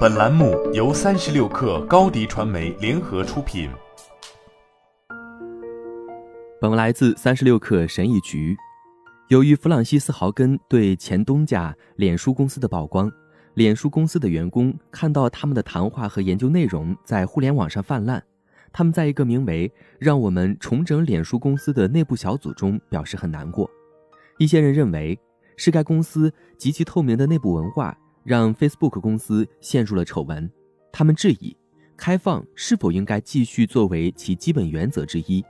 本栏目由三十六氪高低传媒联合出品。本文来自三十六氪神译局。由于弗朗西斯·豪根对前东家脸书公司的曝光，脸书公司的员工看到他们的谈话和研究内容在互联网上泛滥。他们在一个名为“让我们重整脸书公司”的内部小组中表示很难过。一些人认为是该公司极其透明的内部文化让 Facebook 公司陷入了丑闻。他们质疑开放是否应该继续作为其基本原则之一。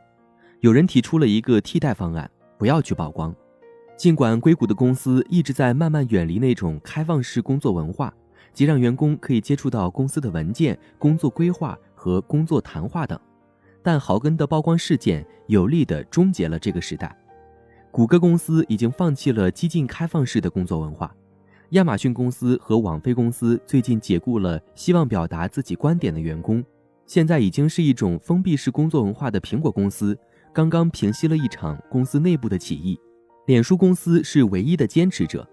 有人提出了一个替代方案：不要去曝光。尽管硅谷的公司一直在慢慢远离那种开放式工作文化，即让员工可以接触到公司的文件、工作规划和工作谈话等，但豪根的曝光事件有力地终结了这个时代。谷歌公司已经放弃了激进开放式的工作文化，亚马逊公司和网飞公司最近解雇了希望表达自己观点的员工。现在已经是一种封闭式工作文化的苹果公司，刚刚平息了一场公司内部的起义。脸书公司是唯一的坚持者，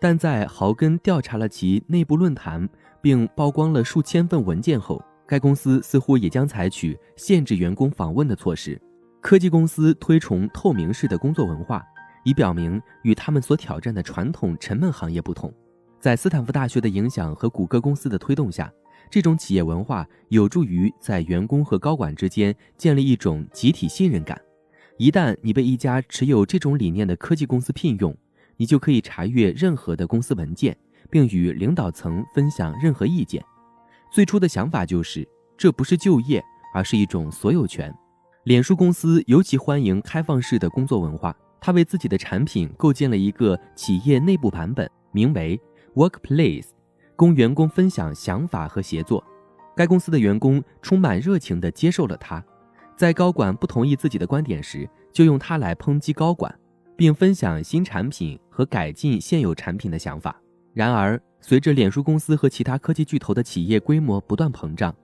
但在豪根调查了其内部论坛并曝光了数千份文件后，该公司似乎也将采取限制员工访问的措施。科技公司推崇透明式的工作文化，以表明与他们所挑战的传统沉闷行业不同。在斯坦福大学的影响和谷歌公司的推动下，这种企业文化有助于在员工和高管之间建立一种集体信任感。一旦你被一家持有这种理念的科技公司聘用，你就可以查阅任何的公司文件，并与领导层分享任何意见。最初的想法就是，这不是就业，而是一种所有权。脸书公司尤其欢迎开放式的工作文化，他为自己的产品构建了一个企业内部版本，名为 Workplace，供员工分享想法和协作。该公司的员工充满热情地接受了它。在高管不同意自己的观点时，就用它来抨击高管，并分享新产品和改进现有产品的想法。然而，随着脸书公司和其他科技巨头的企业规模不断膨胀，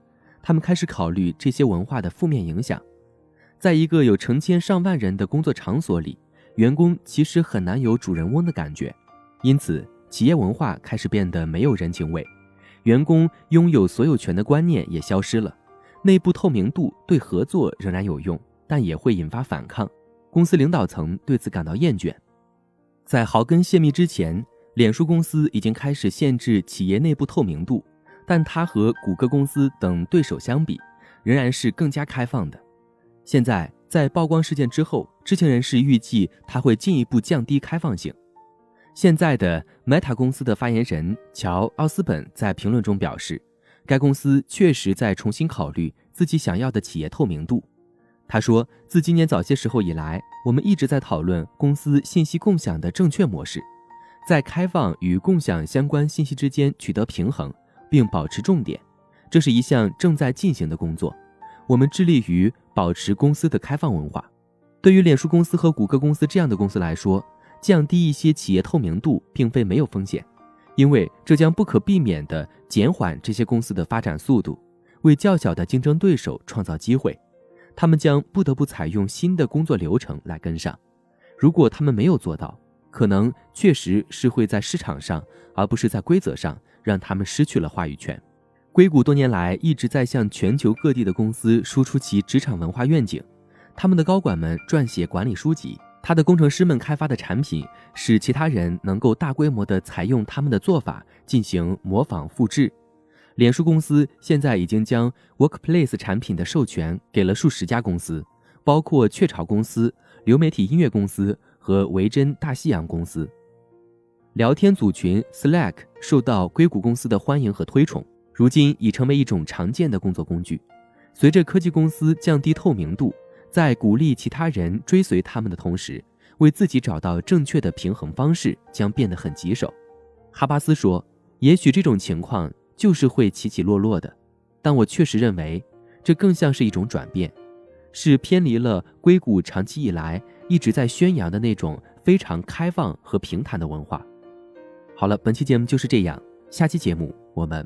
他们开始考虑这些文化的负面影响。在一个有成千上万人的工作场所里，员工其实很难有主人翁的感觉，因此企业文化开始变得没有人情味，员工拥有所有权的观念也消失了。内部透明度对合作仍然有用，但也会引发反抗。公司领导层对此感到厌倦。在豪根泄密之前，脸书公司已经开始限制企业内部透明度，但它和谷歌公司等对手相比，仍然是更加开放的。现在，在曝光事件之后，知情人士预计它会进一步降低开放性。现在的 Meta 公司的发言人乔·奥斯本在评论中表示。该公司确实在重新考虑自己想要的企业透明度。他说：“自今年早些时候以来，我们一直在讨论公司信息共享的正确模式，在开放与共享相关信息之间取得平衡，并保持重点。这是一项正在进行的工作。我们致力于保持公司的开放文化。对于脸书公司和谷歌公司这样的公司来说，降低一些企业透明度并非没有风险。”因为这将不可避免地减缓这些公司的发展速度，为较小的竞争对手创造机会。他们将不得不采用新的工作流程来跟上。如果他们没有做到，可能确实是会在市场上，而不是在规则上，让他们失去了话语权。硅谷多年来一直在向全球各地的公司输出其职场文化愿景，他们的高管们撰写管理书籍。他的工程师们开发的产品，使其他人能够大规模地采用他们的做法进行模仿复制。脸书公司现在已经将 Workplace 产品的授权给了数十家公司，包括雀巢公司、流媒体音乐公司和维珍大西洋公司。聊天组群 Slack 受到硅谷公司的欢迎和推崇，如今已成为一种常见的工作工具。随着科技公司降低透明度。在鼓励其他人追随他们的同时，为自己找到正确的平衡方式将变得很棘手。哈巴斯说：“也许这种情况就是会起起落落的，但我确实认为这更像是一种转变，是偏离了硅谷长期以来一直在宣扬的那种非常开放和平坦的文化。”好了，本期节目就是这样，下期节目我们